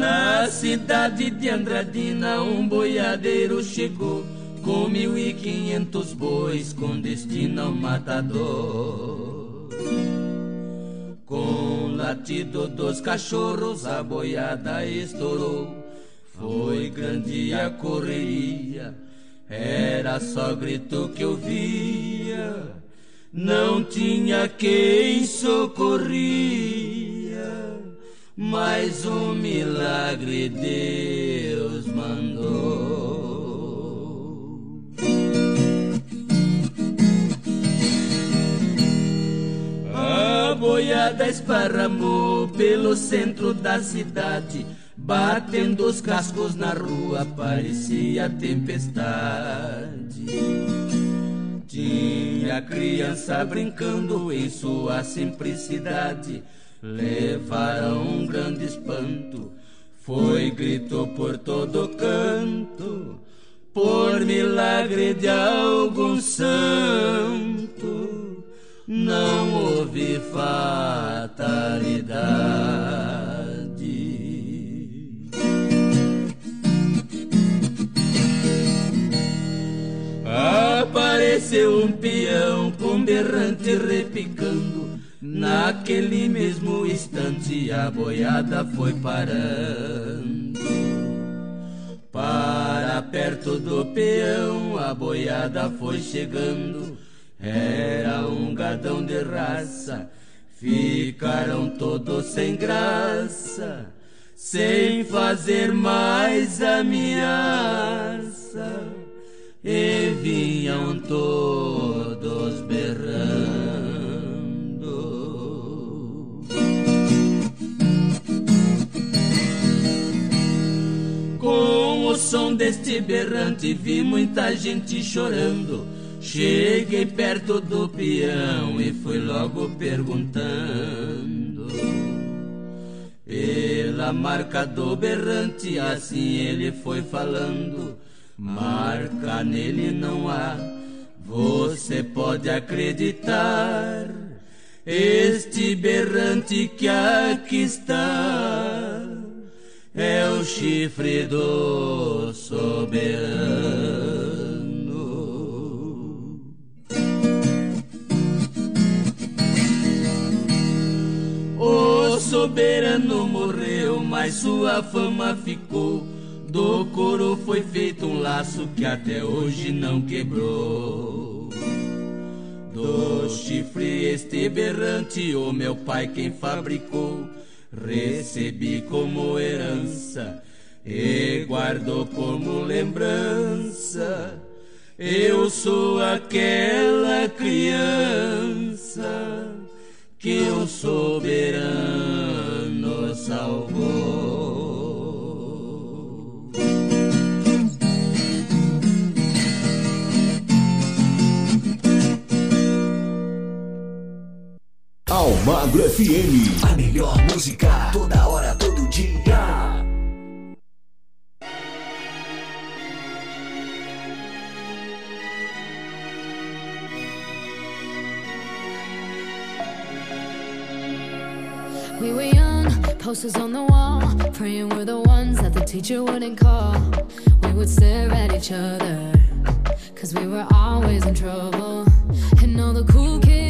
Na cidade de Andradina, um boiadeiro chegou com mil e quinhentos bois com destino ao matador. Com latido dos cachorros, a boiada estourou. Foi grande a correria, era só grito que eu via. Não tinha quem socorria mas um milagre Deus mandou. A boiada esparramou pelo centro da cidade, batendo os cascos na rua, parecia tempestade. Tinha criança brincando em sua simplicidade levaram um grande espanto. Foi grito por todo canto, por milagre de algum santo, não houve fatalidade. Apareceu um peão com berrante repicando Naquele mesmo instante a boiada foi parando. Para perto do peão a boiada foi chegando. Era um gadão de raça. Ficaram todos sem graça, sem fazer mais ameaça. E vinham todos berrando. Som deste berrante vi muita gente chorando. Cheguei perto do peão e fui logo perguntando. Pela marca do berrante, assim ele foi falando. Marca nele não há, você pode acreditar. Este berrante que aqui está é o chifre do soberano. O soberano morreu, mas sua fama ficou. Do couro foi feito um laço que até hoje não quebrou. Do chifre este berrante, o meu pai quem fabricou recebi como herança e guardo como lembrança. Eu sou aquela criança que o soberano salvou. Almagro FM. A melhor música toda hora, todo dia. We were young, posters on the wall, praying we're the ones that the teacher wouldn't call. We would stare at each other, cause we were always in trouble. And all the cool kids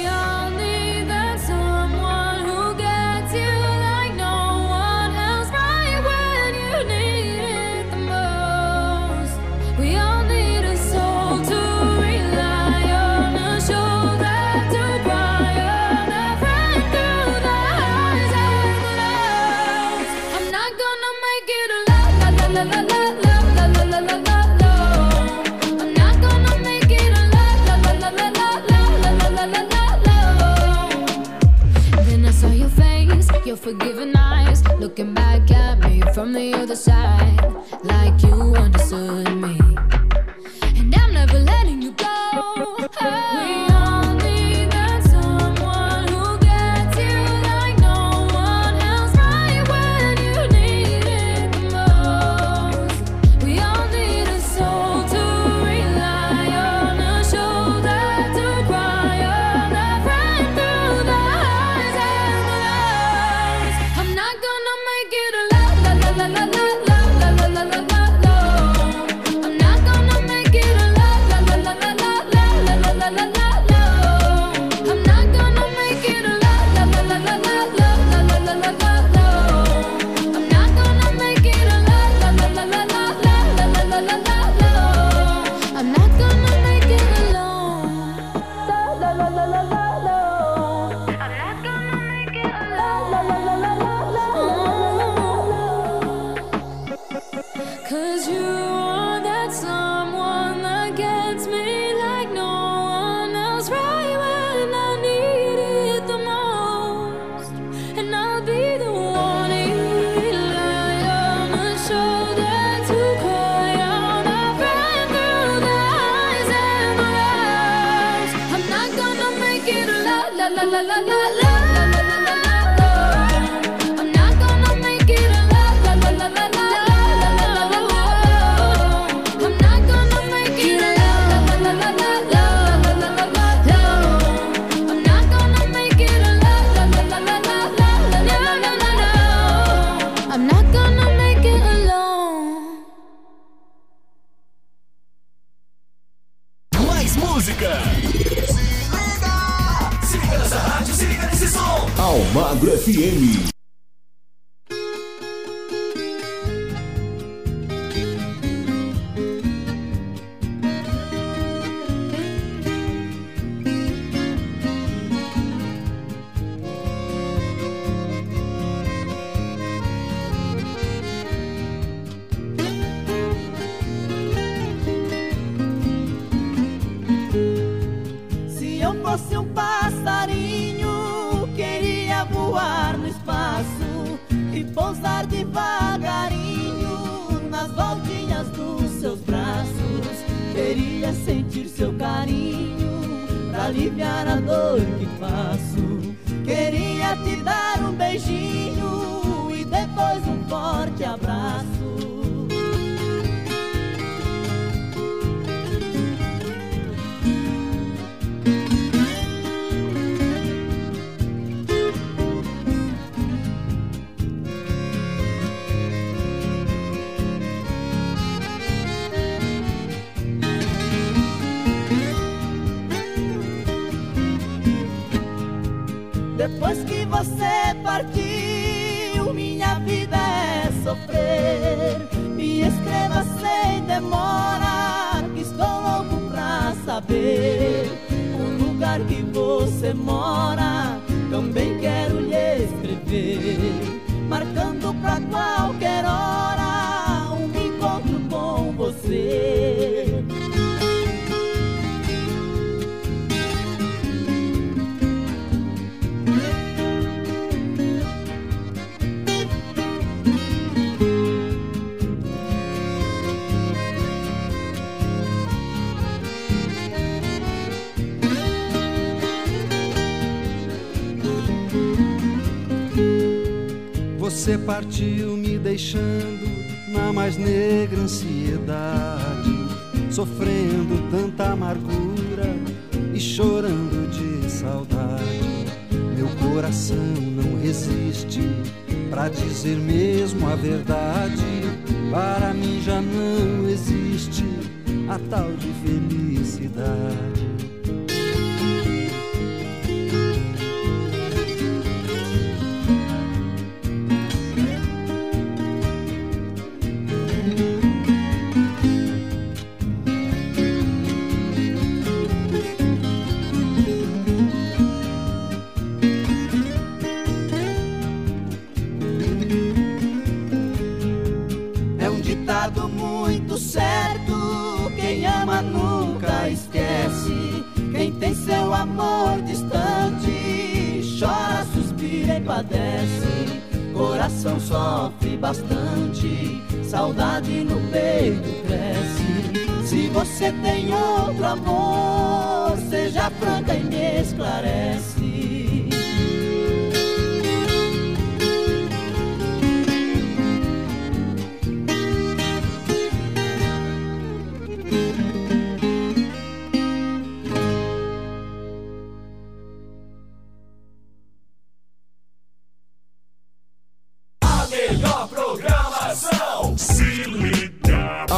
Giving eyes looking back at me from the other side, like you understood me.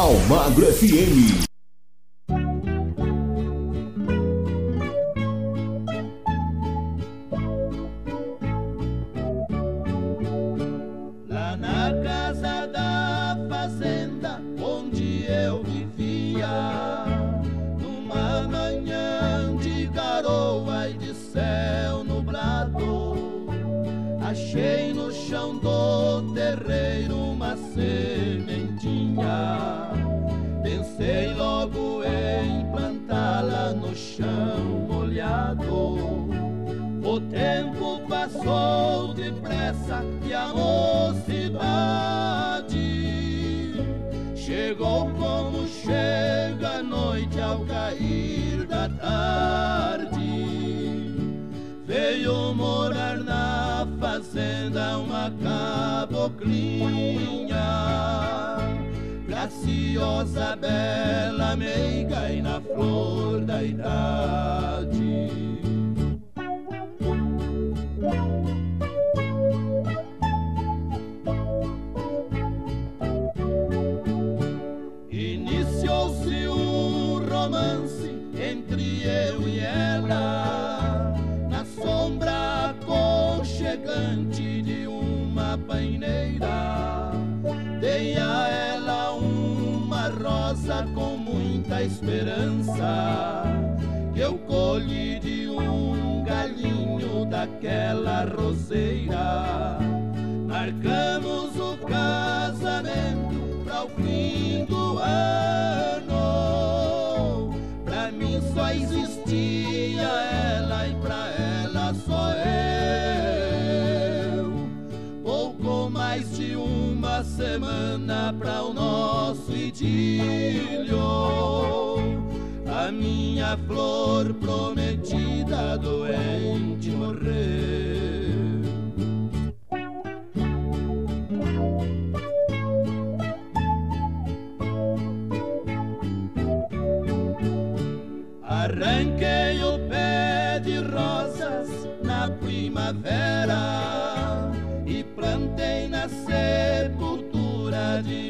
Almagro FM. passou depressa e a mocidade chegou como chega a noite ao cair da tarde. Veio morar na fazenda uma caboclinha. Graciosa, bela, meiga e na flor da idade esperança que eu colhi de um galinho daquela roseira. Marcamos o casamento para o fim do ano. Para mim só existia ela e para ela só eu. Pouco mais de uma semana para o nosso idílio minha flor prometida doente morreu. Arranquei o pé de rosas na primavera e plantei na sepultura de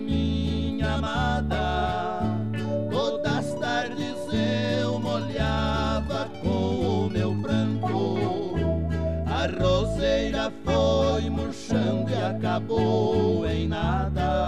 foi murchando e acabou em nada.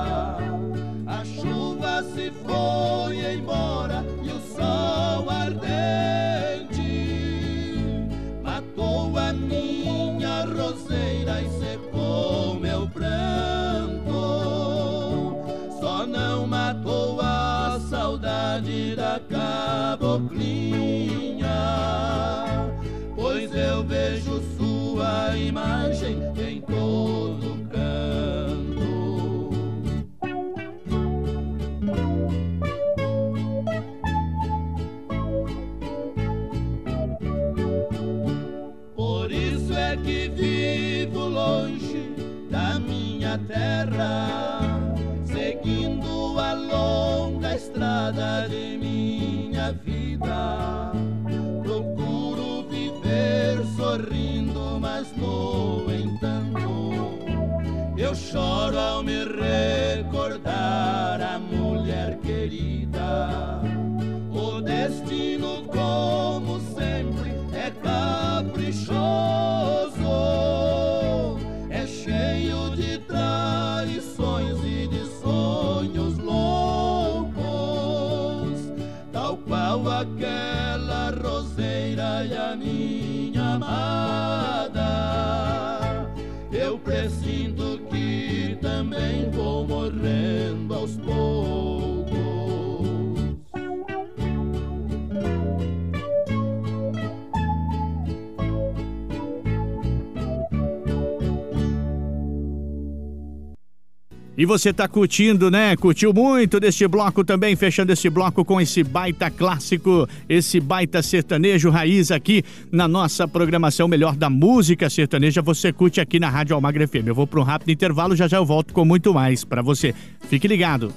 E você tá curtindo, né? Curtiu muito deste bloco também, fechando esse bloco com esse baita clássico, esse baita sertanejo raiz aqui na nossa programação Melhor da Música Sertaneja. Você curte aqui na Rádio Almagra FM. Eu vou para um rápido intervalo, já já eu volto com muito mais para você. Fique ligado.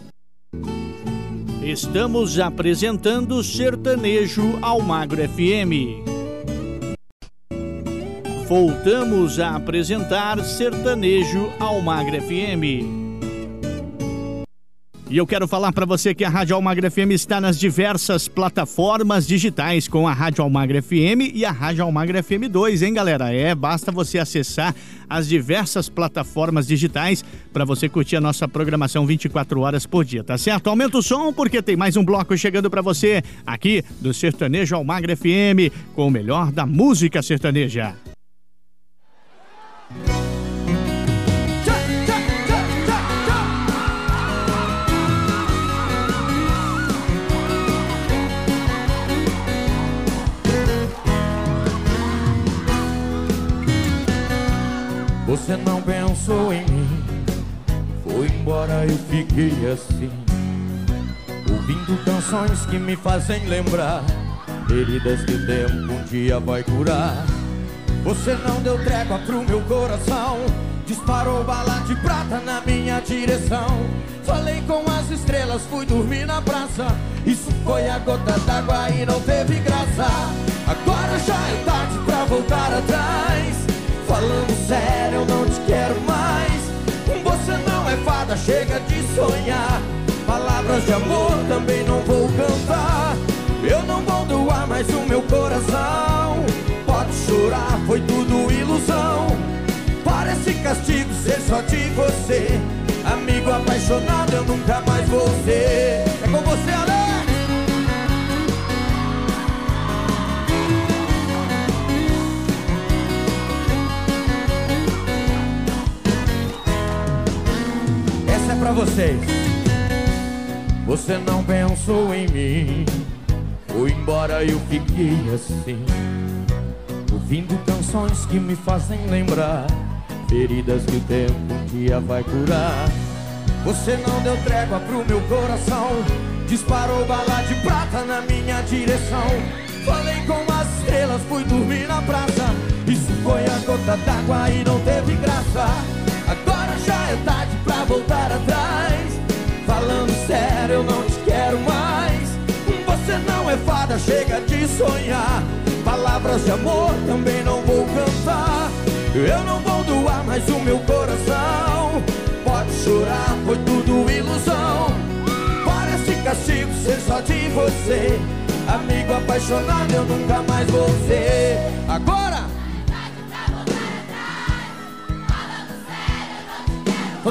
Estamos apresentando Sertanejo Almagro FM. Voltamos a apresentar Sertanejo Almagro FM. E eu quero falar para você que a Rádio Almagra FM está nas diversas plataformas digitais com a Rádio Almagra FM e a Rádio Almagra FM 2, hein, galera? É, basta você acessar as diversas plataformas digitais para você curtir a nossa programação 24 horas por dia, tá certo? Aumenta o som porque tem mais um bloco chegando para você aqui do Sertanejo Almagra FM com o melhor da música sertaneja. Pensou em mim, foi embora eu fiquei assim. Ouvindo canções que me fazem lembrar. Feridas que o tempo um dia vai curar. Você não deu trégua pro meu coração. Disparou bala de prata na minha direção. Falei com as estrelas, fui dormir na praça. Isso foi a gota d'água e não teve graça. Agora já é tarde pra voltar atrás. Falando sério, eu não te quero fada, chega de sonhar. Palavras de amor também não vou cantar. Eu não vou doar mais o meu coração. Pode chorar, foi tudo ilusão. Parece castigo ser só de você. Amigo apaixonado, eu nunca mais vou ser. É com você, Alex. Pra vocês. Você não pensou em mim, foi embora eu fiquei assim. Ouvindo canções que me fazem lembrar feridas que o tempo um dia vai curar. Você não deu trégua pro meu coração, disparou bala de prata na minha direção. Falei com as estrelas, fui dormir na praça. Isso foi a gota d'água e não teve graça. Agora já é tarde pra voltar atrás. Falando sério, eu não te quero mais. Você não é fada, chega de sonhar. Palavras de amor também não vou cantar. Eu não vou doar mais o meu coração. Pode chorar, foi tudo ilusão. Parece castigo ser só de você. Amigo apaixonado, eu nunca mais vou ser. Agora!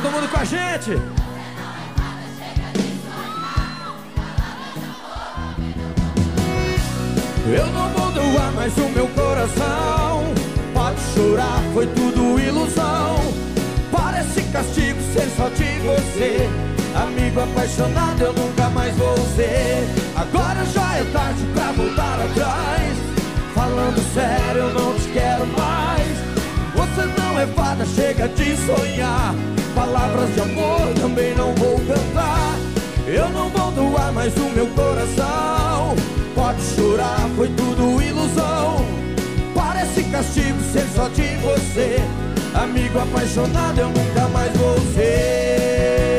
Todo mundo com a gente. Eu não vou doar mais o meu coração. Pode chorar, foi tudo ilusão. Parece castigo ser só de você. Amigo apaixonado, eu nunca mais vou ser. Agora já é tarde pra voltar atrás. Falando sério, eu não te quero mais. Você não é fada, chega de sonhar. Palavras de amor também não vou cantar. Eu não vou doar mais o meu coração. Pode chorar, foi tudo ilusão. Parece castigo ser só de você. Amigo apaixonado, eu nunca mais vou ser.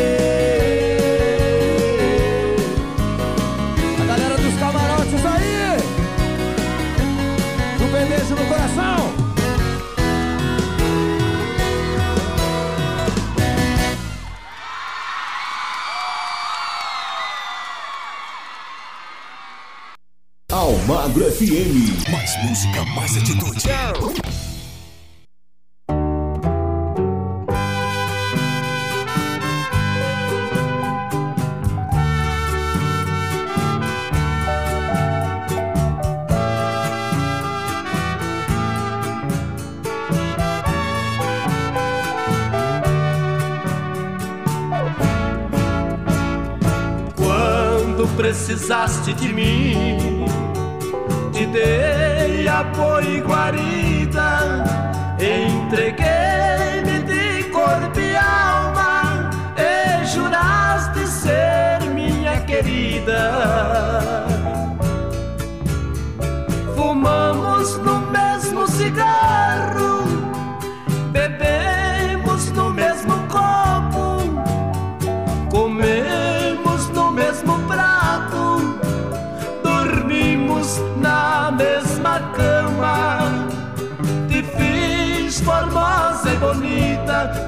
Almagro FM. Mais música, mais atitude. Quando precisaste de mim dei apoio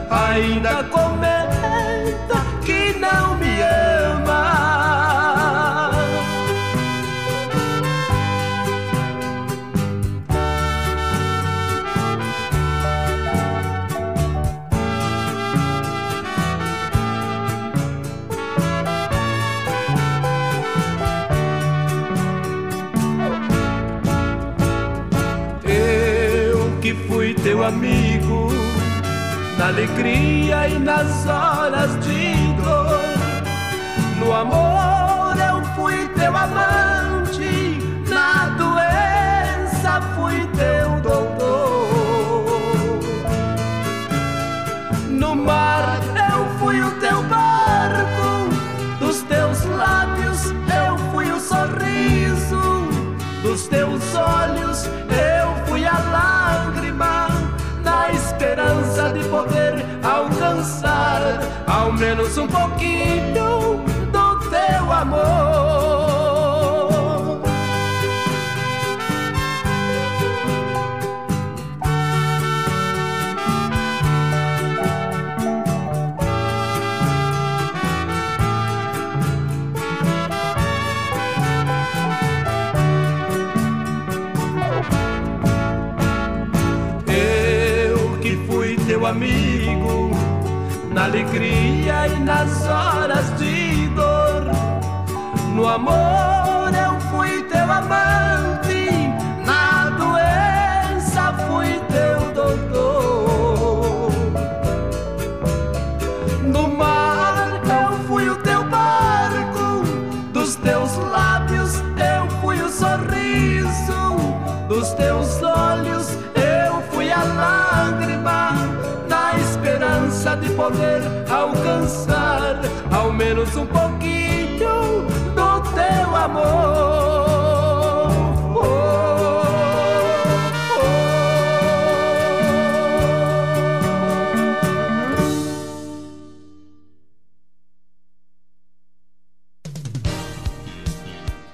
ainda alegria e nas horas de dor. No amor ao menos um pouquinho alegria e nas horas de dor. No amor poder alcançar ao menos um pouquinho do teu amor.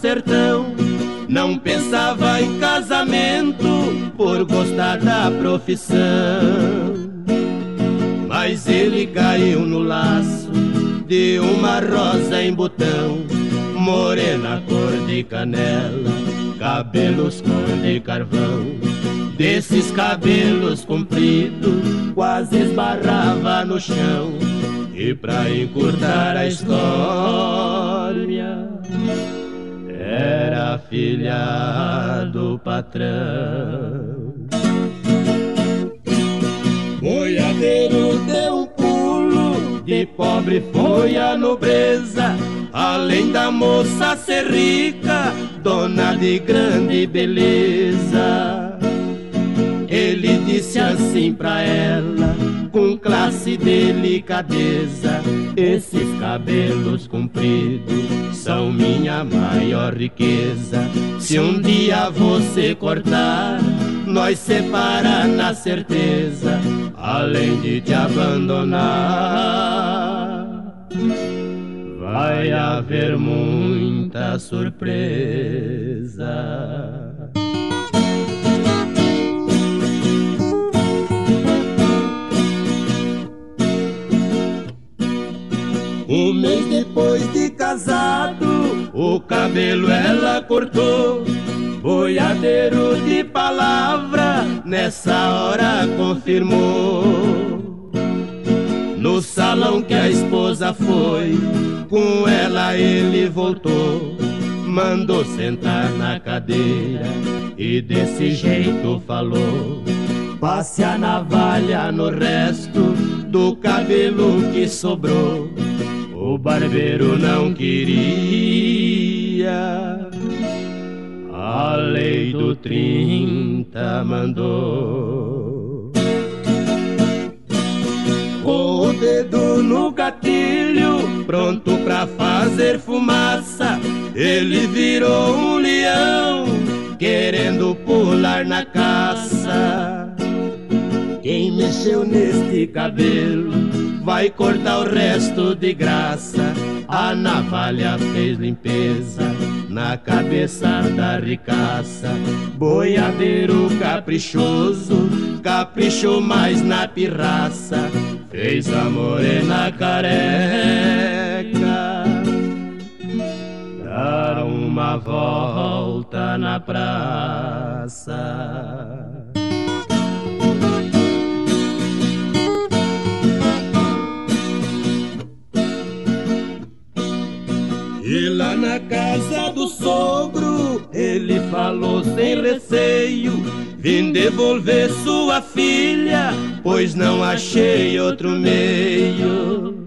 Sertão. Não pensava em casamento por gostar da profissão. Mas ele caiu no laço de uma rosa em botão. Morena cor de canela, cabelos cor de carvão. Desses cabelos compridos, quase esbarrava no chão. E pra encurtar a história, era filha do patrão. Boiadeiro deu um pulo, de pobre foi a nobreza. Além da moça ser rica, dona de grande beleza. Disse assim pra ela, com classe e delicadeza: Esses cabelos compridos são minha maior riqueza. Se um dia você cortar, nós separa na certeza, além de te abandonar. Vai haver muita surpresa. Casado, o cabelo ela cortou. Boiadeiro de palavra, nessa hora confirmou. No salão que a esposa foi, com ela ele voltou. Mandou sentar na cadeira e desse jeito falou. Passe a navalha no resto do cabelo que sobrou. O barbeiro não queria. A lei do 30 mandou. Com o dedo no gatilho, pronto pra fazer fumaça, ele virou um leão, querendo pular na caça. Quem mexeu neste cabelo vai cortar o resto de graça. A navalha fez limpeza na cabeça da ricaça. Boiadeiro caprichoso, caprichou mais na pirraça. Fez a morena careca dar uma volta na praça. Lá na casa do sogro, ele falou sem receio: Vim devolver sua filha, pois não achei outro meio.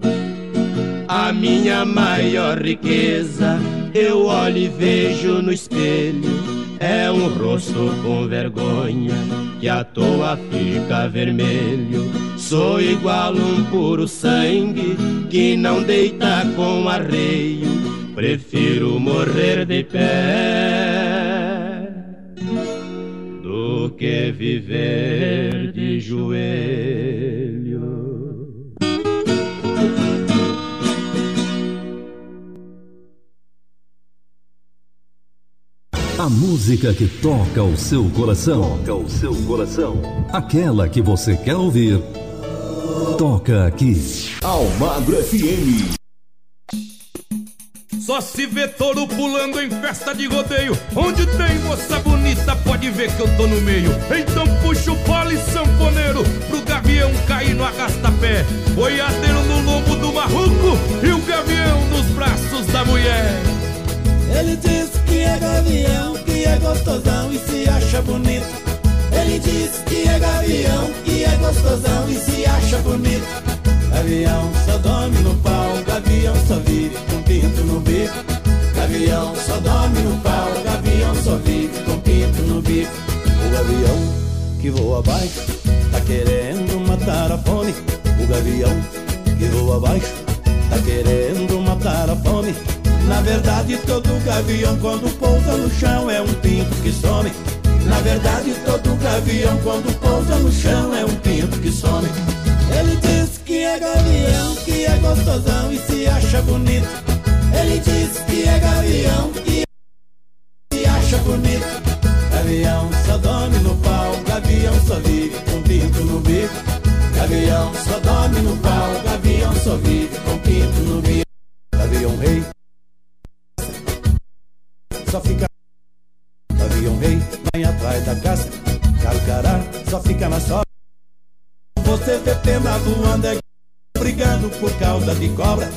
A minha maior riqueza, eu olho e vejo no espelho. É um rosto com vergonha, que à toa fica vermelho. Sou igual um puro sangue, que não deita com arreio. Prefiro morrer de pé do que viver de joelho. A música que toca o seu coração. Toca o seu coração. Aquela que você quer ouvir. Toca aqui. Almagro FM. Só se vê touro pulando em festa de rodeio. Onde tem moça bonita, pode ver que eu tô no meio. Então puxa o pole sanfoneiro pro gavião cair no arrasta-pé. Boiadeiro no lombo do marruco e o gavião nos braços da mulher. Ele diz que é gavião, que é gostosão e se acha bonito. Ele diz que é gavião, que é gostosão e se acha bonito. Gavião só dorme no pau, gavião só vive com pinto no bico. Gavião só dorme no pau, gavião só vive com pinto no bico. O gavião que voa abaixo tá querendo matar a fome. O gavião que voa abaixo tá querendo matar a fome. Na verdade, todo gavião quando pousa no chão é um pinto que some. Na verdade, todo gavião quando pousa no chão é um pinto que some. Ele diz que é gavião, que é gostosão e se acha bonito. Ele diz que é gavião, que se acha bonito. Gavião só dorme no pau, gavião só vive com pinto no bico. Gavião só dorme no pau, gavião só vive com pinto no bico. Gavião rei só fica. Gavião rei vai atrás da caça. Carcará só fica na sopa. Você vê pena é brigando por causa de cobra.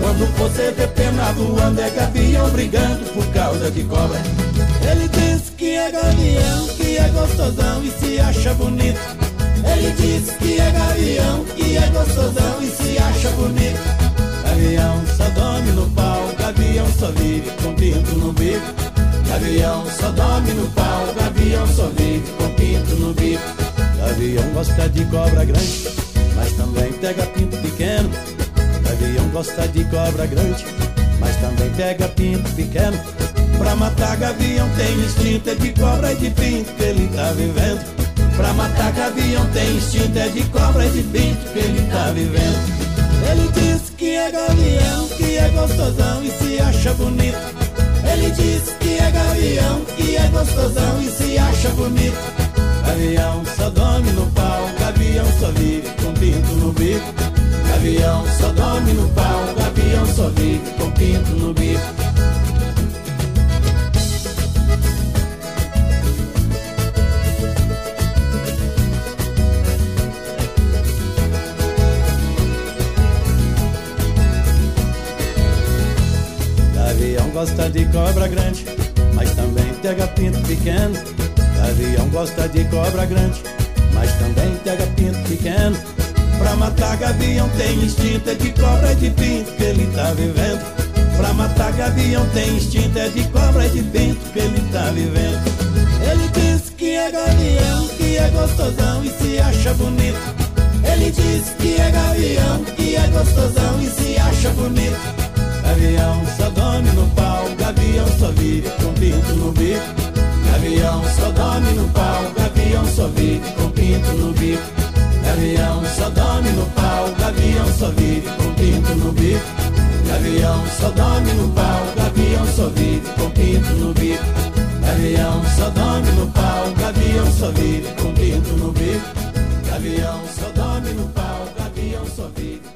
Quando você vê pena voando é gavião brigando por causa de cobra. Ele diz que é gavião, que é gostosão e se acha bonito. Ele diz que é gavião, que é gostosão e se acha bonito. Gavião só dorme no pau, gavião só vive com pinto no bico. Gavião só dorme no pau, gavião só vive com pinto no bico. Gavião gosta de cobra grande, mas também pega pinto pequeno. Gavião gosta de cobra grande, mas também pega pinto pequeno. Pra matar gavião tem instinto, é de cobra e de pinto que ele tá vivendo. Pra matar gavião tem instinto, é de cobra e de pinto que ele tá vivendo. Ele diz que é gavião, que é gostosão e se acha bonito. Ele diz que é gavião, que é gostosão e se acha bonito. Gavião só dorme no pau, gavião só vive com pinto no bico. Gavião só dorme no pau, gavião só vive com pinto no bico. Gavião gosta de cobra grande, mas também pega pinto pequeno. Gavião gosta de cobra grande, mas também pega pinto pequeno. Pra matar gavião tem instinto, é de cobra e de pinto que ele tá vivendo. Pra matar gavião tem instinto, é de cobra de vento que ele tá vivendo. Ele diz que é gavião, que é gostosão e se acha bonito. Ele diz que é gavião, que é gostosão e se acha bonito. Gavião só dorme no pau, gavião só vive com pinto no bico. Gavião só dorme no pau, gavião só vive com pinto no bico. Gavião só dorme no pau, gavião só vive com pinto no bico. Gavião só dorme no pau, gavião só vive com pinto no bico. Gavião só dorme no pau, gavião só vive com pinto no bico. Gavião só dorme no pau, gavião só vive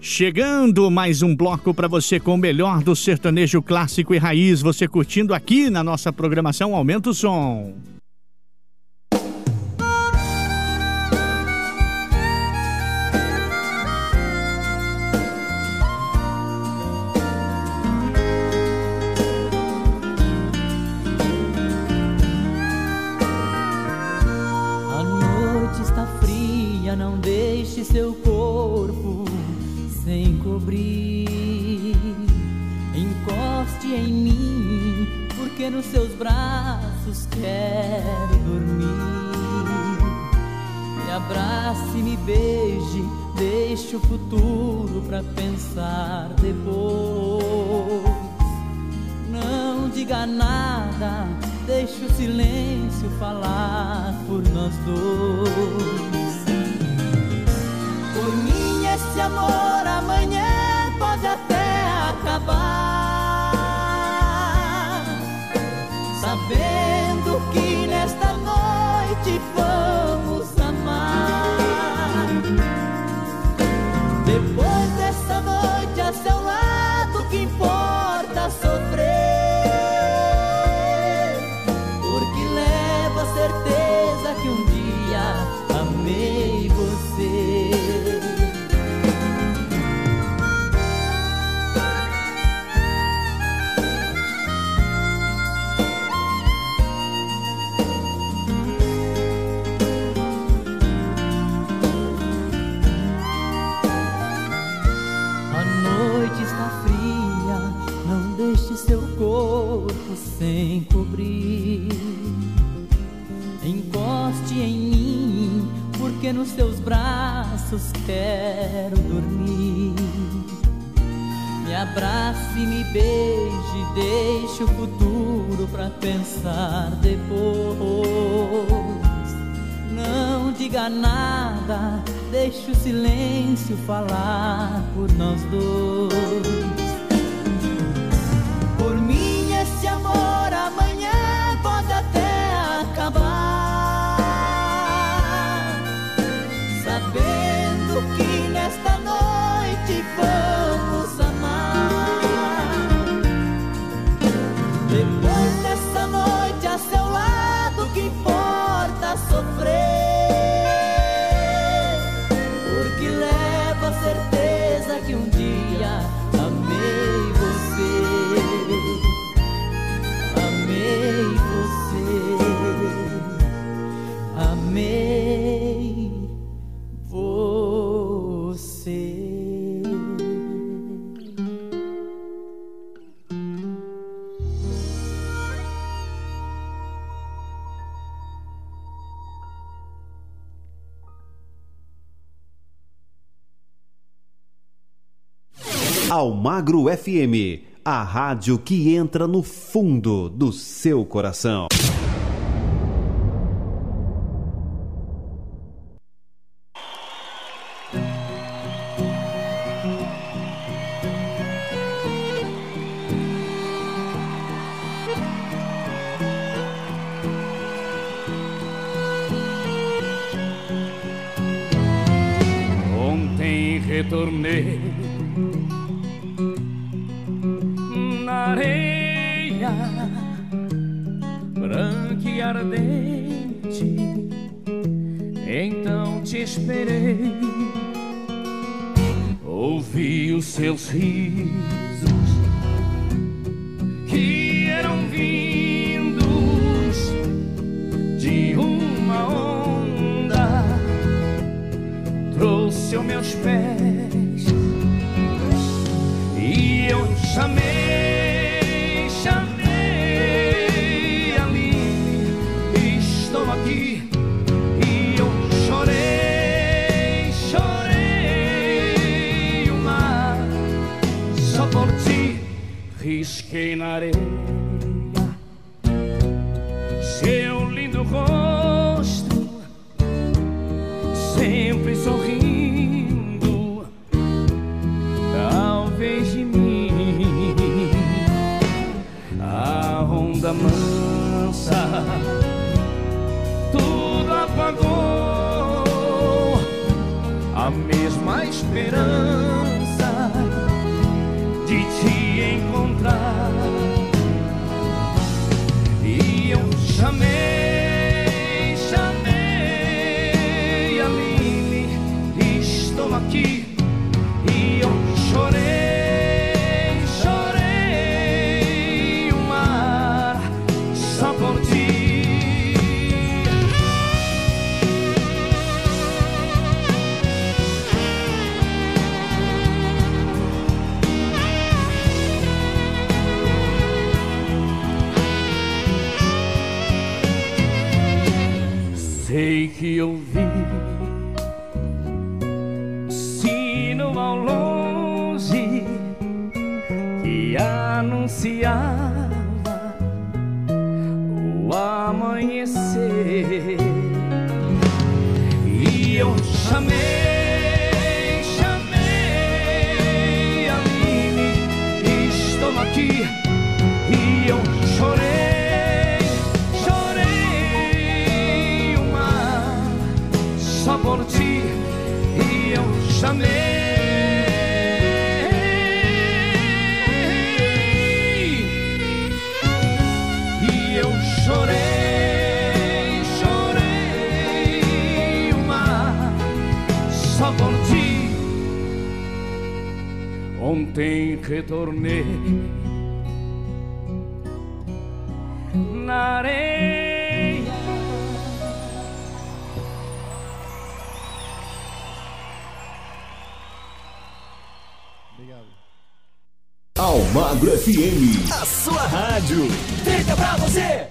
Chegando mais um bloco para você com o melhor do sertanejo clássico e raiz. Você curtindo aqui na nossa programação Aumenta o Som. A noite está fria, não deixe seu corpo nos seus braços quero dormir. Me abrace, me beije, deixe o futuro pra pensar depois. Não diga nada, deixe o silêncio falar por nós dois. Por mim, esse amor amanhã pode até acabar. Sabendo sem cobrir. Encoste em mim, porque nos seus braços quero dormir. Me abrace, me beije, deixe o futuro pra pensar depois. Não diga nada, deixe o silêncio falar por nós dois. Acabar. Sabendo que nesta noite vamos amar. Depois dessa noite a seu lado, que importa sofrer? Almagro FM, a rádio que entra no fundo do seu coração. Ontem retornei Sei eu chamei e eu chorei, chorei o mar só por ti. Ontem retornei na areia. Almagro FM. A sua rádio. Fica pra você.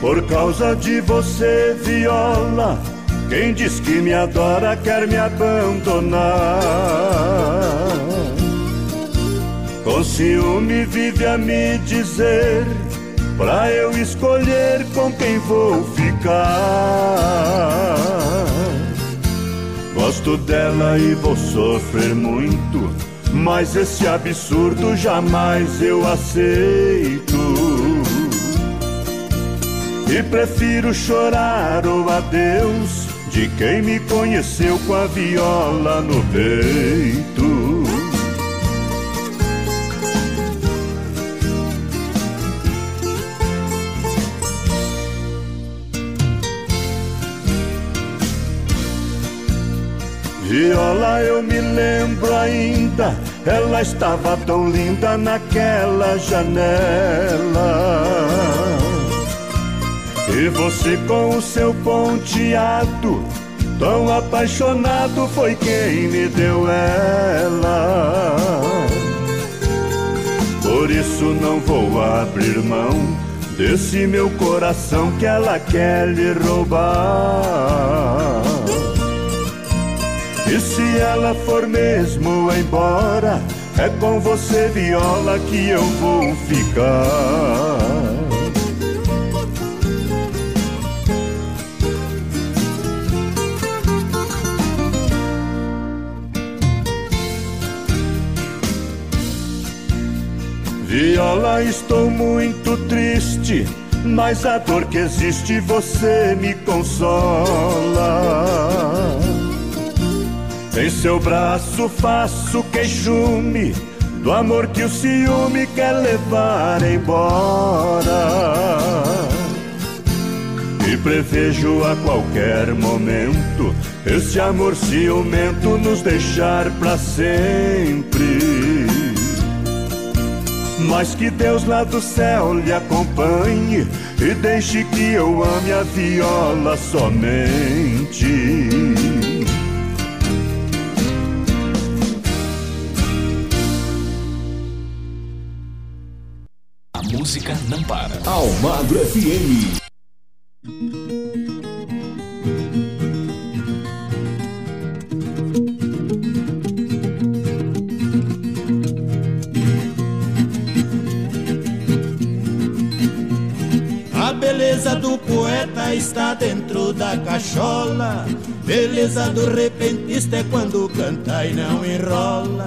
Por causa de você, viola, quem diz que me adora quer me abandonar. Com ciúme vive a me dizer, pra eu escolher com quem vou ficar. Gosto dela e vou sofrer muito, mas esse absurdo jamais eu aceito. E prefiro chorar o adeus de quem me conheceu com a viola no peito. Viola, eu me lembro ainda, ela estava tão linda naquela janela. E você com o seu ponteado, tão apaixonado, foi quem me deu ela. Por isso não vou abrir mão desse meu coração que ela quer lhe roubar. E se ela for mesmo embora, é com você, viola, que eu vou ficar. Viola, estou muito triste. mas a dor que existe você me consola. Em seu braço faço queixume do amor que o ciúme quer levar embora. E prevejo a qualquer momento esse amor ciumento nos deixar para sempre. Mas que Deus lá do céu lhe acompanhe e deixe que eu ame a viola somente. Música não para. Almagro FM. A beleza do poeta está dentro da cachola. Beleza do repentista é quando canta e não enrola.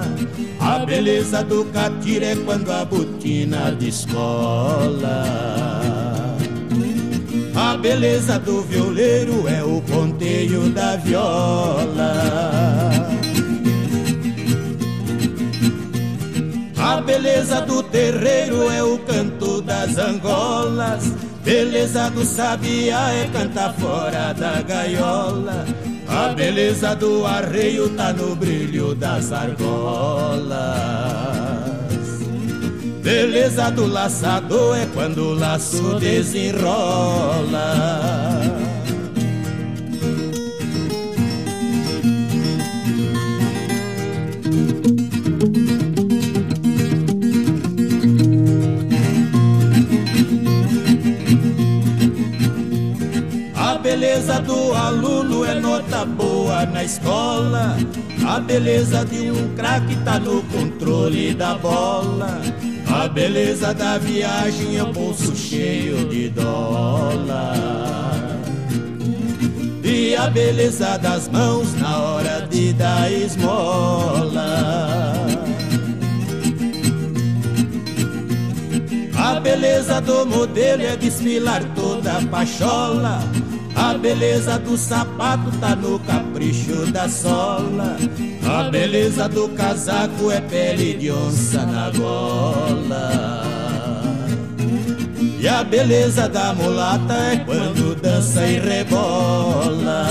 A beleza do catira é quando a botina descola. A beleza do violeiro é o ponteio da viola. A beleza do terreiro é o canto das angolas. Beleza do sabiá é cantar fora da gaiola. A beleza do arreio tá no brilho das argolas. Beleza do laçador é quando o laço desenrola. Beleza do aluno é nota boa na escola. A beleza de um craque tá no controle da bola. A beleza da viagem é o bolso cheio de dólar. E a beleza das mãos na hora de dar esmola. A beleza do modelo é desfilar toda a pachola. A beleza do sapato tá no capricho da sola. A beleza do casaco é pele de onça na gola. E a beleza da mulata é quando dança e rebola.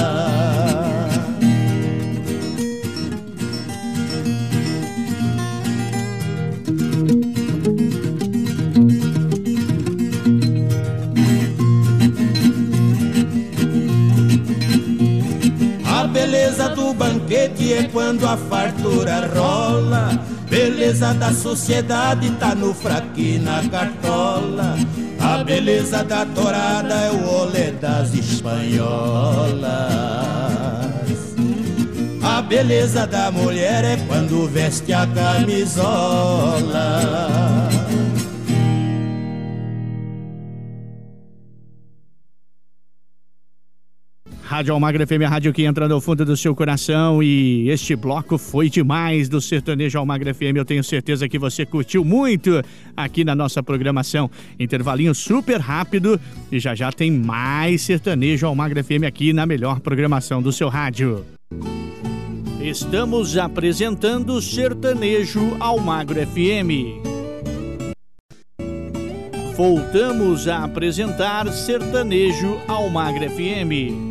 Quando a fartura rola. Beleza da sociedade tá no fraque na cartola. A beleza da torada é o olé das espanholas. A beleza da mulher é quando veste a camisola. Rádio Almagra FM, a rádio que entra no fundo do seu coração. E este bloco foi demais do Sertanejo Almagra FM. Eu tenho certeza que você curtiu muito aqui na nossa programação. Intervalinho super rápido e já já tem mais Sertanejo Almagra FM aqui na melhor programação do seu rádio. Estamos apresentando Sertanejo Almagro FM. Voltamos a apresentar Sertanejo Almagro FM.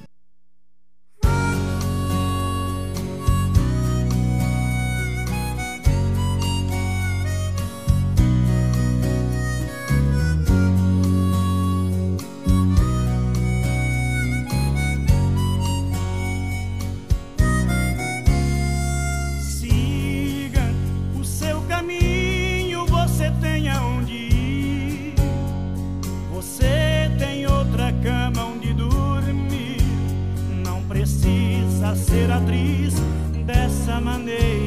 Ser atriz dessa maneira.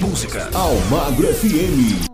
Tocando mais música. Almagro FM.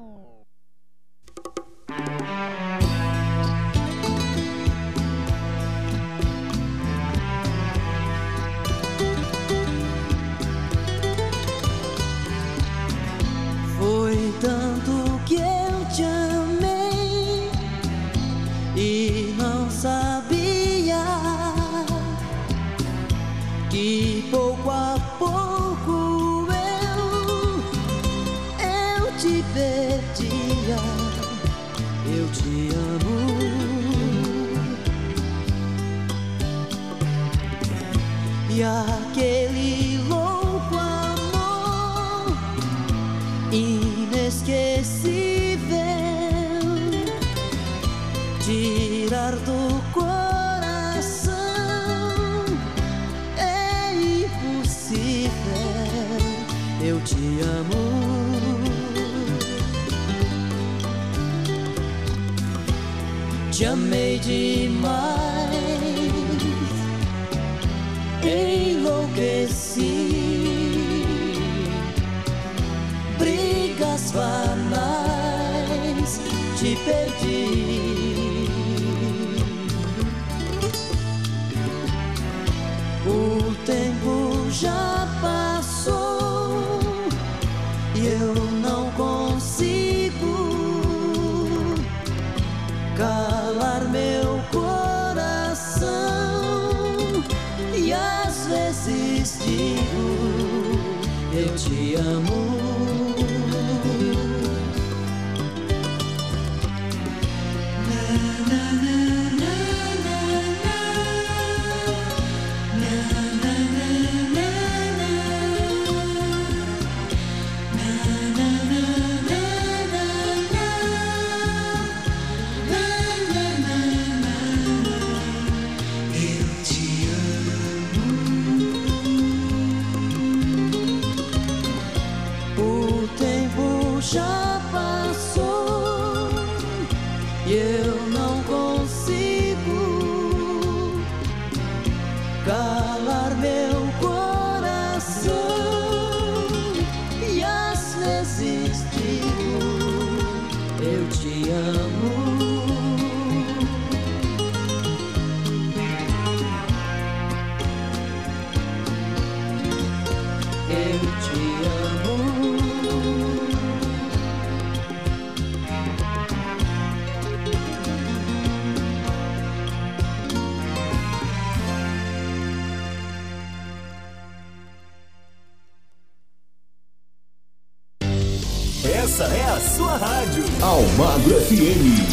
Essa é a sua rádio. Almagro FM.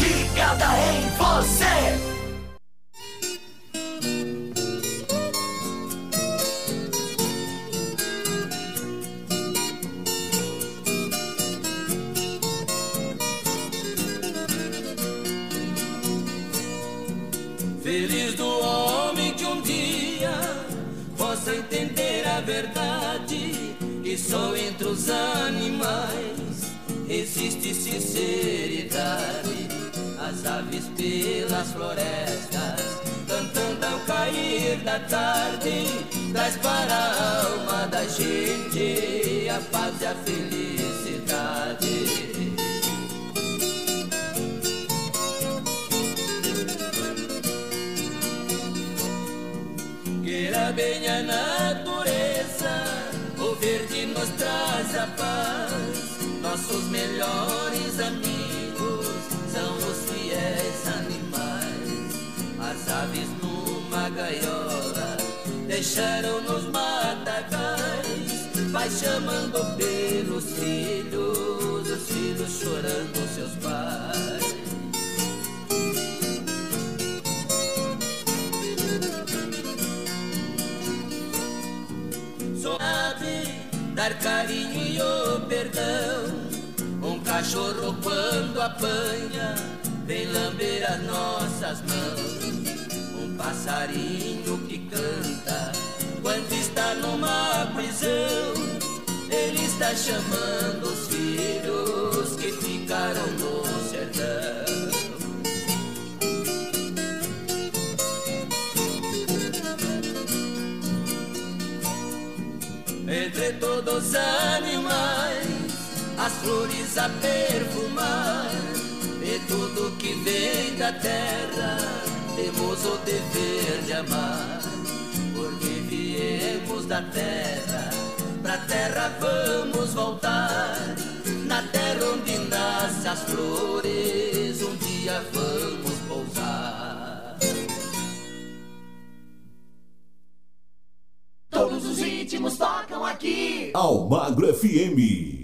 Ligada em você. Feliz do homem que um dia sinceridade. As aves pelas florestas cantando ao cair da tarde traz para a alma da gente a paz e a felicidade. Queira bem a natureza, Nossos melhores amigos são os fiéis animais. As aves numa gaiola deixaram nos matagais. Vai chamando pelos filhos, os filhos chorando seus pais. Sabe dar carinho e o perdão. Cachorro quando apanha vem lamber as nossas mãos. Um passarinho que canta quando está numa prisão. Ele está chamando os filhos que ficaram no sertão. entre todos os animais, as flores a perfumar, e tudo que vem da terra, temos o dever de amar, porque viemos da terra, pra terra vamos voltar, na terra onde nascem as flores, um dia vamos pousar. Todos os ritmos tocam aqui. Almagro FM.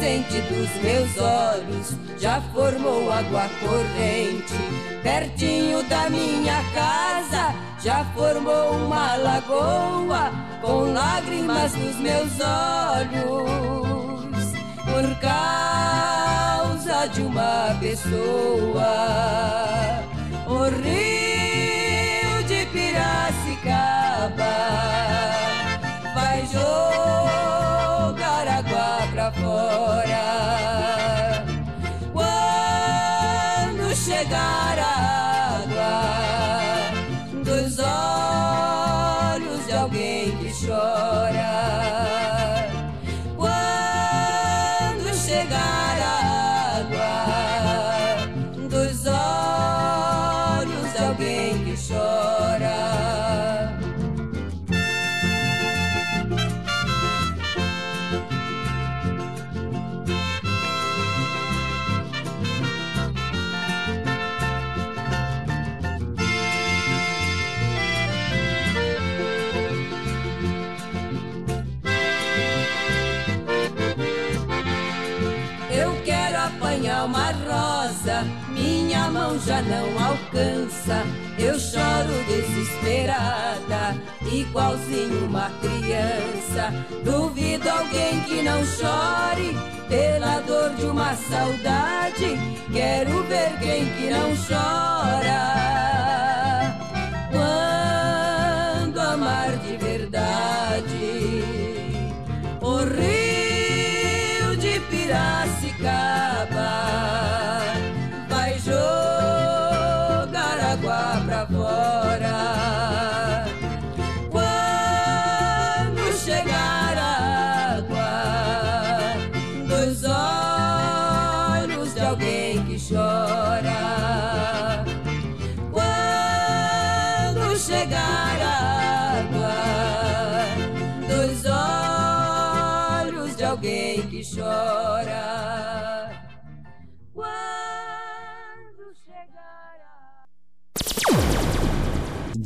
Nascente dos meus olhos já formou água corrente. Pertinho da minha casa já formou uma lagoa com lágrimas nos meus olhos. Por causa de uma pessoa, o rio de Piracicaba vai jogar alguém que chora. Já não alcança. Eu choro desesperada, igualzinho uma criança. Duvido alguém que não chore pela dor de uma saudade. Quero ver quem que não chora.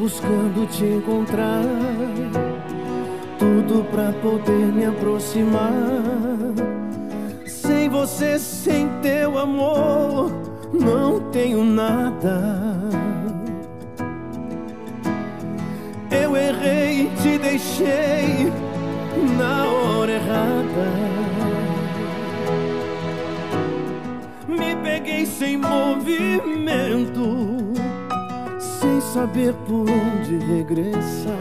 Buscando te encontrar. Tudo pra poder me aproximar. Sem você, sem teu amor, não tenho nada. Eu errei, te deixei na hora errada. Me peguei sem movimento saber por onde regressar,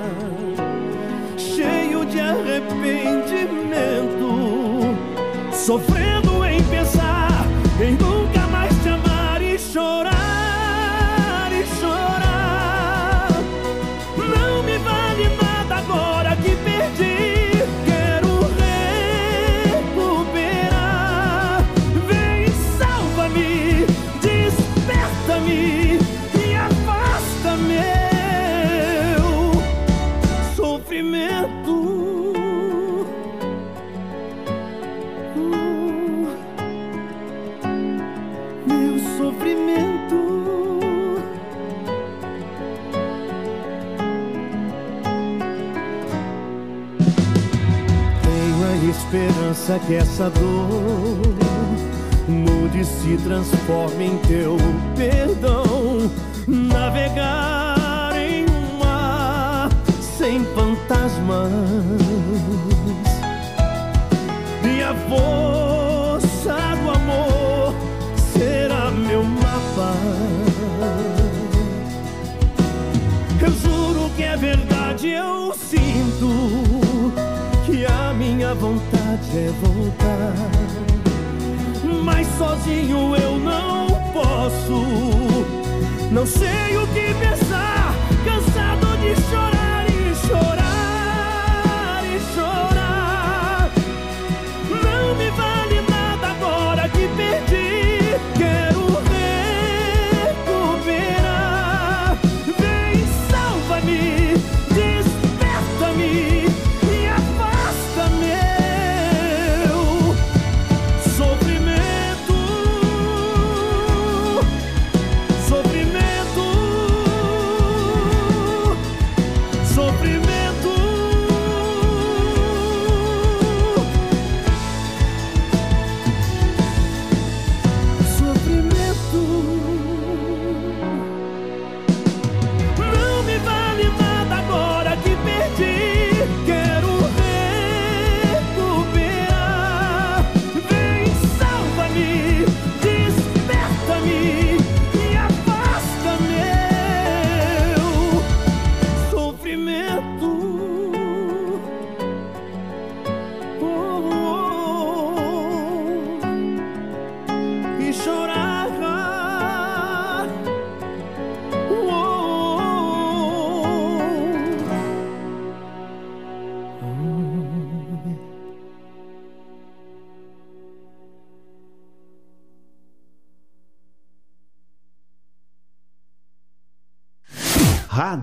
cheio de arrependimento, sofrendo em pensar em nunca mais te amar e chorar Faça que essa dor mude e se transforme em teu perdão. Navegar em um mar sem fantasmas e a força do amor será meu mapa. Eu juro que é verdade, eu sinto minha vontade é voltar. Mas sozinho eu não posso. Não sei o que pensar, cansado de chorar.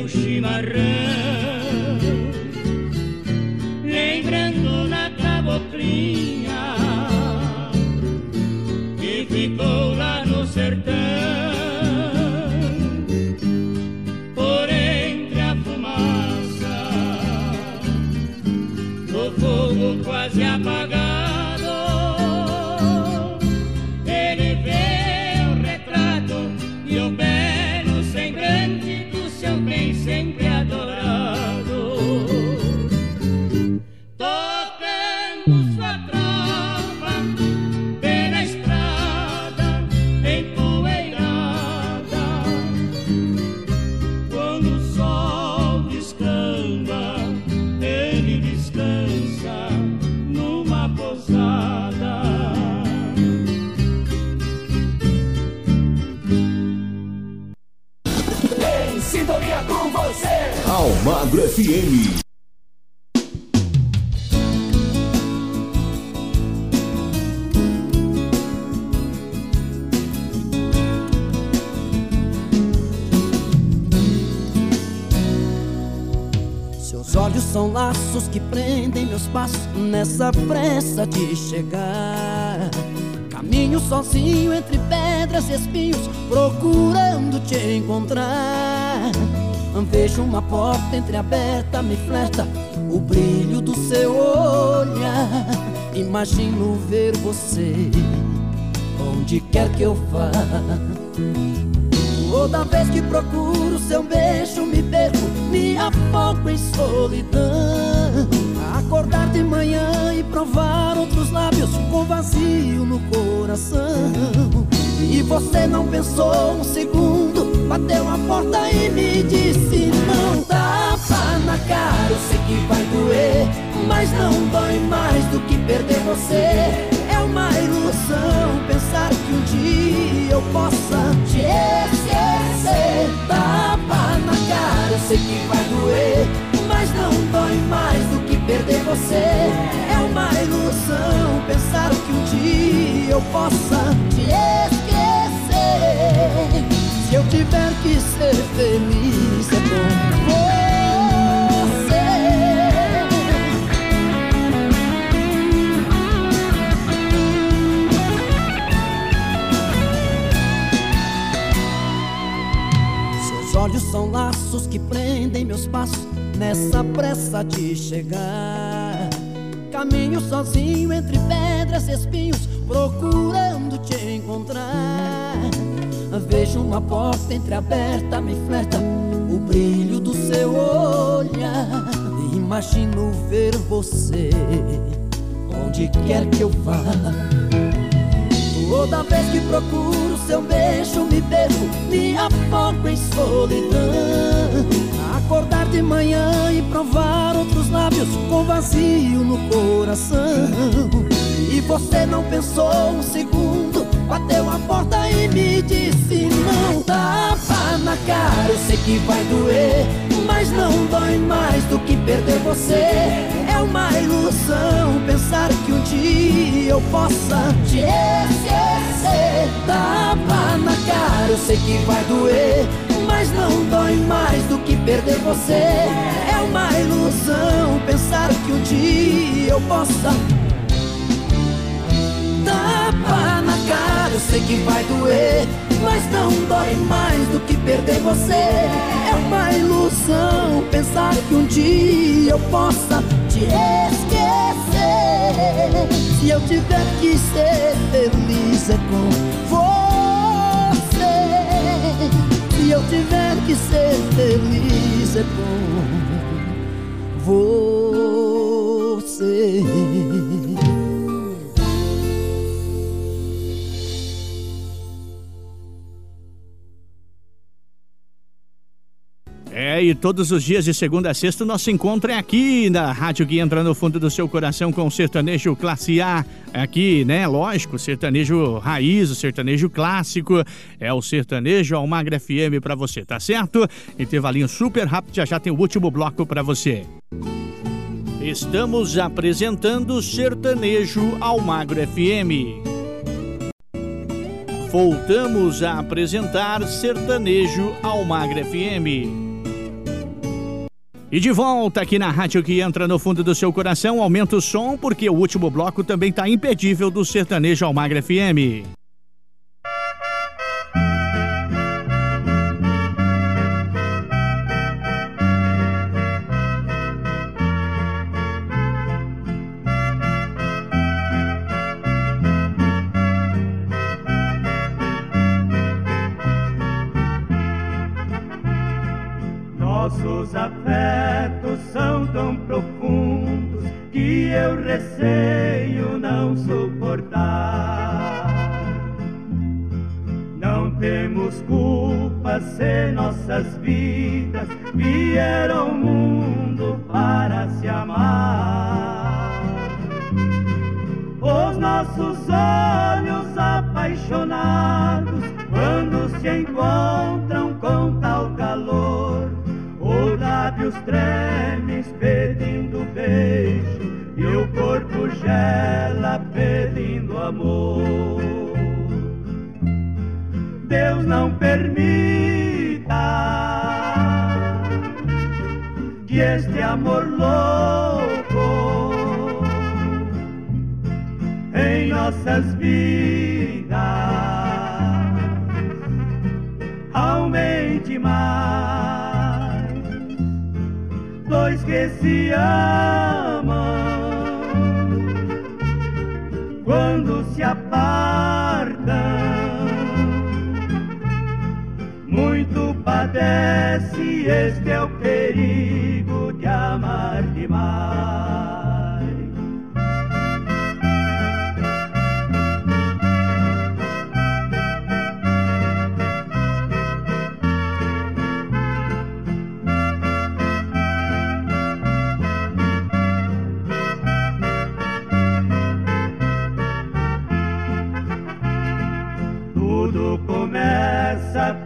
meu chimarrão. FM. Seus olhos são laços que prendem meus passos nessa pressa de chegar. Caminho sozinho entre pedras e espinhos, procurando te encontrar. Vejo uma porta entreaberta, me flerta o brilho do seu olhar. Imagino ver você onde quer que eu vá. Toda vez que procuro seu beijo, me perco, me afogo em solidão. Acordar de manhã e provar outros lábios com vazio no coração. E você não pensou um segundo, bateu a porta e me disse: Não tapa na cara, eu sei que vai doer, mas não dói mais do que perder você. É uma ilusão pensar que um dia eu possa te esquecer. Tapa na cara, eu sei que vai doer, mas não dói mais do que perder você. É uma ilusão pensar que um dia eu possa te esquecer. Se eu tiver que ser feliz, é com você. Seus olhos são laços que prendem meus passos nessa pressa de chegar. Caminho sozinho entre pedras e espinhos, procurando te encontrar. Vejo uma porta entreaberta, me flerta o brilho do seu olhar. Imagino ver você onde quer que eu vá. Toda vez que procuro seu beijo, me perco, me afogo em solidão. Acordar de manhã e provar outros lábios com vazio no coração. E você não pensou um segundo, bateu a porta e me disse: Não tapa na cara, eu sei que vai doer, mas não dói mais do que perder você. É uma ilusão pensar que um dia eu possa te esquecer. Tapa na cara, eu sei que vai doer, mas não dói mais do que perder você. É uma ilusão pensar que um dia eu possa tapa na cara, eu sei que vai doer, mas não dói mais do que perder você. É uma ilusão pensar que um dia eu possa te esquecer. Se eu tiver que ser feliz é com você. Se eu tiver que ser feliz é com você. É, e todos os dias de segunda a sexta nosso encontro é aqui na rádio que entra no fundo do seu coração com o sertanejo classe A. Aqui, né? Lógico, sertanejo raiz, o sertanejo clássico. É o sertanejo Almagra FM pra você, tá certo? Intervalinho super rápido, já já tem o último bloco pra você. Estamos apresentando Sertanejo Almagro FM. Voltamos a apresentar Sertanejo Almagro FM. E de volta aqui na rádio que entra no fundo do seu coração, aumenta o som porque o último bloco também tá imperdível do Sertanejo Almagra FM. Nossos afetos são tão profundos que eu receio não suportar. Não temos culpa se nossas vidas vieram ao mundo para se amar. Os nossos olhos apaixonados, quando se encontram com tal calor lábios tremem pedindo beijo e o corpo gela pedindo amor. Deus não permita que este amor louco em nossas vidas aumente mais. Dois que se amam quando se apartam, muito padece. Este é o perigo de amar demais.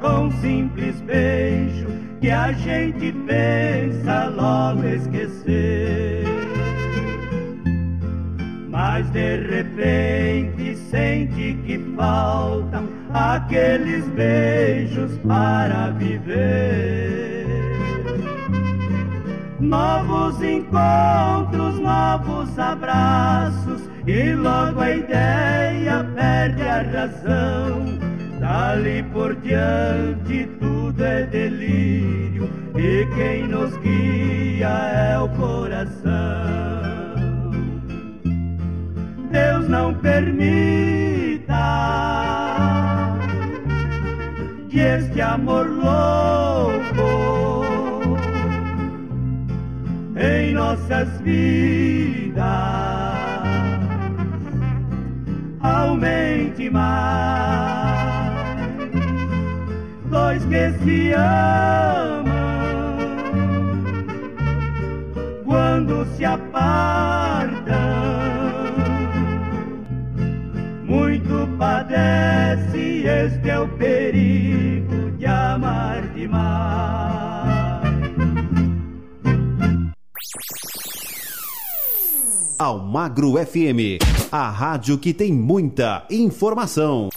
Com um simples beijo que a gente pensa logo esquecer. Mas de repente sente que faltam aqueles beijos para viver. Novos encontros, novos abraços, e logo a ideia perde a razão. Dali por diante tudo é delírio, e quem nos guia é o coração. Deus não permita que este amor louco em nossas vidas aumente mais. Dois que se amam quando se apartam, muito padece. Este é o perigo de amar demais. Almagro FM, a rádio que tem muita informação.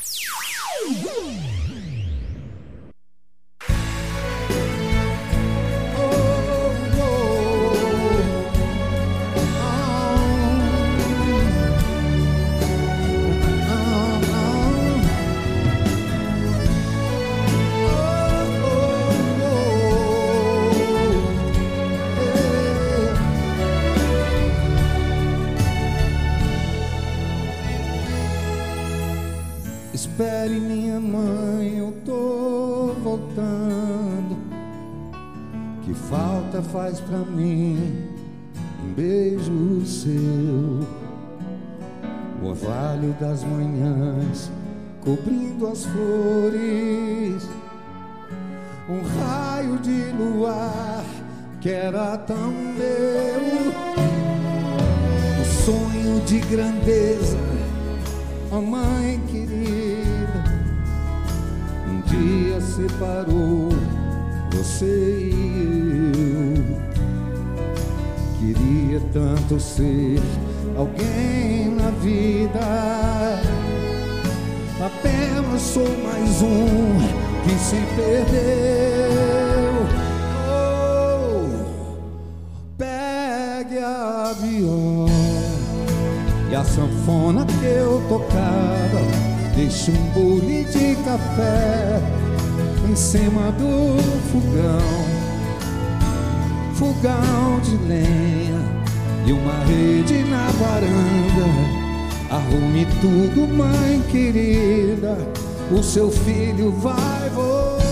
Seu filho vai voltar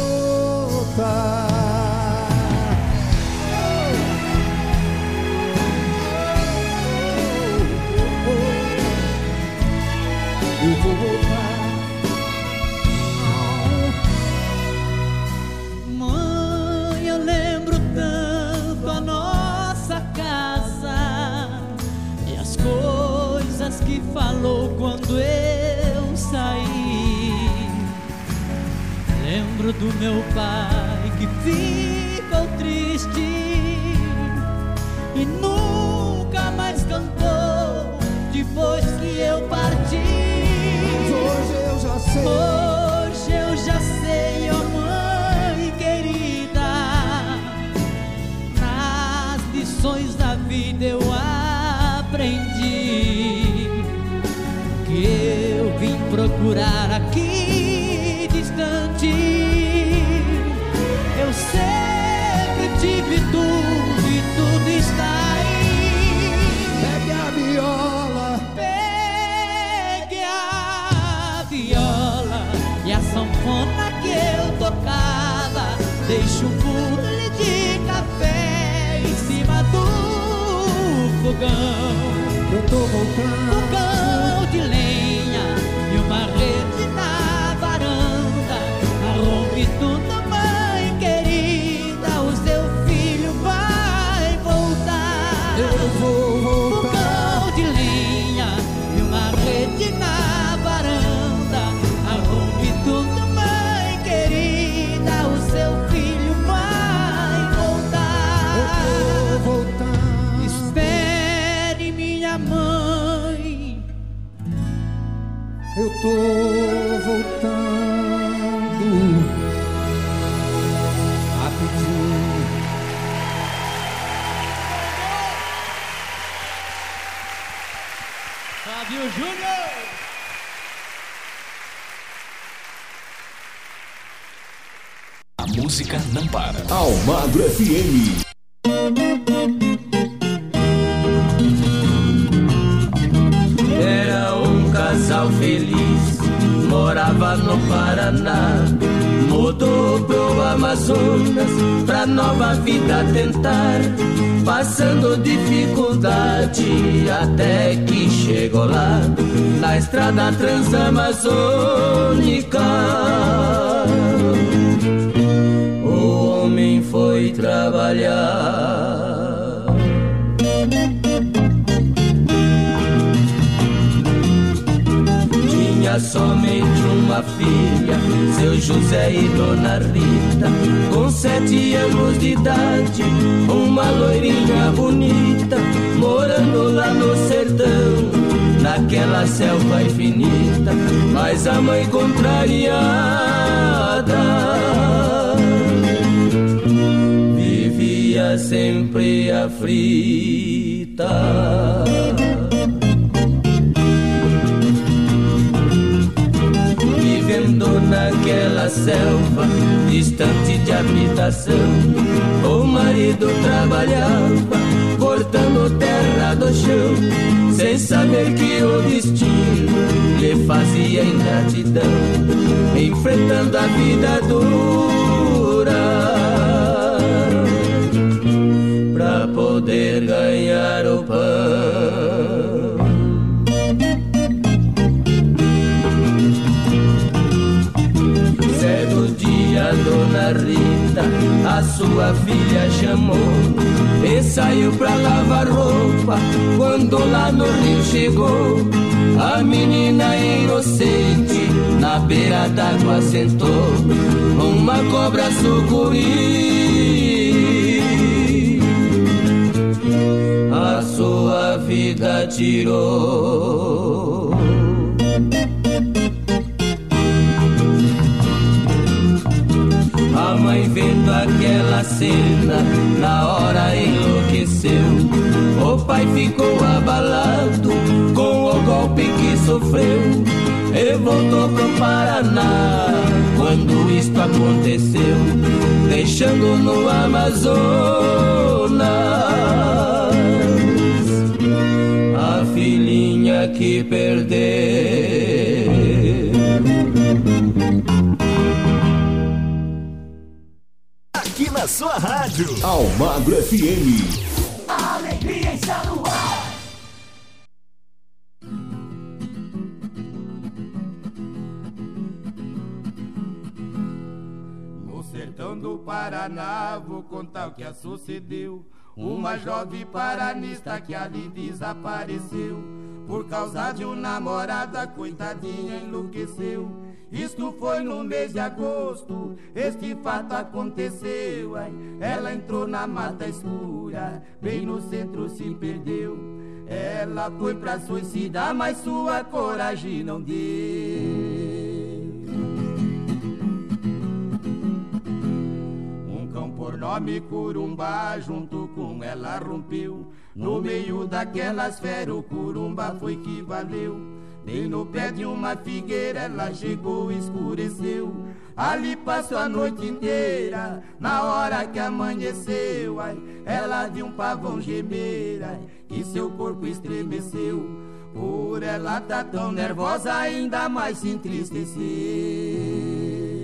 eu vou voltar. Mãe, eu lembro tanto a nossa casa e as coisas que falou quando eu saí lembro do meu pai que ficou triste e nunca mais cantou depois que eu parti. Mas hoje eu já sei. Hoje eu já sei, ó oh mãe querida. Nas lições da vida eu aprendi que eu vim procurar aqui eu Almagro FM. Era um casal feliz, morava no Paraná. Mudou pro Amazonas pra nova vida tentar. Passando dificuldade até que chegou lá, na estrada transamazônica. Trabalhar. Tinha somente uma filha, seu José e Dona Rita. Com sete anos de idade, uma loirinha bonita, morando lá no sertão, naquela selva infinita. Mas a mãe contrariada sempre aflita. Vivendo naquela selva, distante de habitação, o marido trabalhava, cortando terra do chão, sem saber que o destino lhe fazia ingratidão, enfrentando a vida dura ganhar o pão. Certo dia, Dona Rita, a sua filha chamou e saiu pra lavar roupa. Quando lá no rio chegou, a menina inocente na beira d'água sentou. Uma cobra sucuri sua vida tirou. A mãe vendo aquela cena, na hora enlouqueceu. O pai ficou abalado com o golpe que sofreu e voltou pro Paraná. Quando isto aconteceu, deixando no Amazonas que perdeu. Aqui na sua rádio. Almagro FM. A alegria está no ar. No sertão do Paraná, vou contar o que sucedeu. Uma jovem paranista que ali desapareceu. Por causa de um namorado, a coitadinha enlouqueceu. Isto foi no mês de agosto, este fato aconteceu. Ela entrou na mata escura, bem no centro se perdeu. Ela foi pra suicidar, mas sua coragem não deu. Nome Curumbá, junto com ela rompeu. No meio daquelas feras, o Curumbá foi que valeu. Bem no pé de uma figueira, ela chegou, escureceu. Ali passou a noite inteira, na hora que amanheceu, ai, ela viu um pavão gemer, ai, que seu corpo estremeceu. Por ela tá tão nervosa, ainda mais se entristeceu.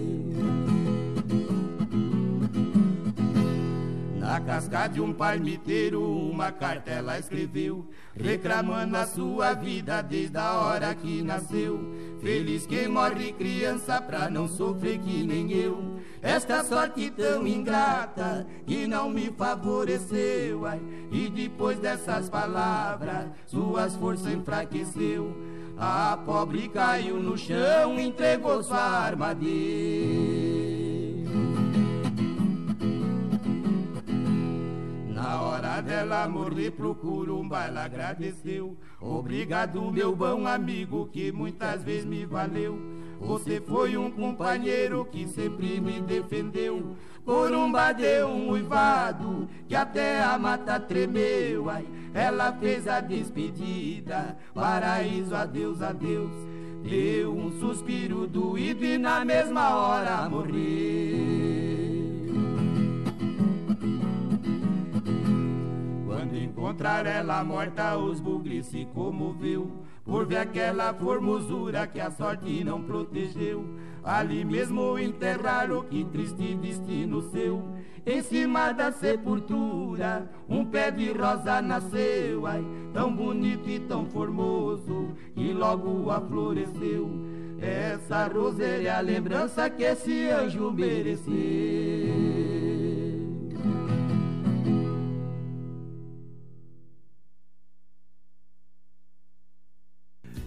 Casca de um palmiteiro, uma cartela escreveu, reclamando a sua vida desde a hora que nasceu. Feliz quem morre criança pra não sofrer que nem eu. Esta sorte tão ingrata que não me favoreceu. Ai, e depois dessas palavras, suas forças enfraqueceu. A pobre caiu no chão, entregou sua armadilha. Na hora dela morrer pro Curumba ela agradeceu. Obrigado meu bom amigo que muitas vezes me valeu. Você foi um companheiro que sempre me defendeu. Curumba deu um uivado que até a mata tremeu. Ai, Ela fez a despedida, paraíso, adeus, adeus. Deu um suspiro doído e na mesma hora morreu Quando encontrar ela morta, os bugres se comoveu. Por ver aquela formosura que a sorte não protegeu. Ali mesmo enterraram, que triste destino seu. Em cima da sepultura, um pé de rosa nasceu. Ai, tão bonito e tão formoso, que logo afloresceu. Essa roseira é a lembrança que esse anjo mereceu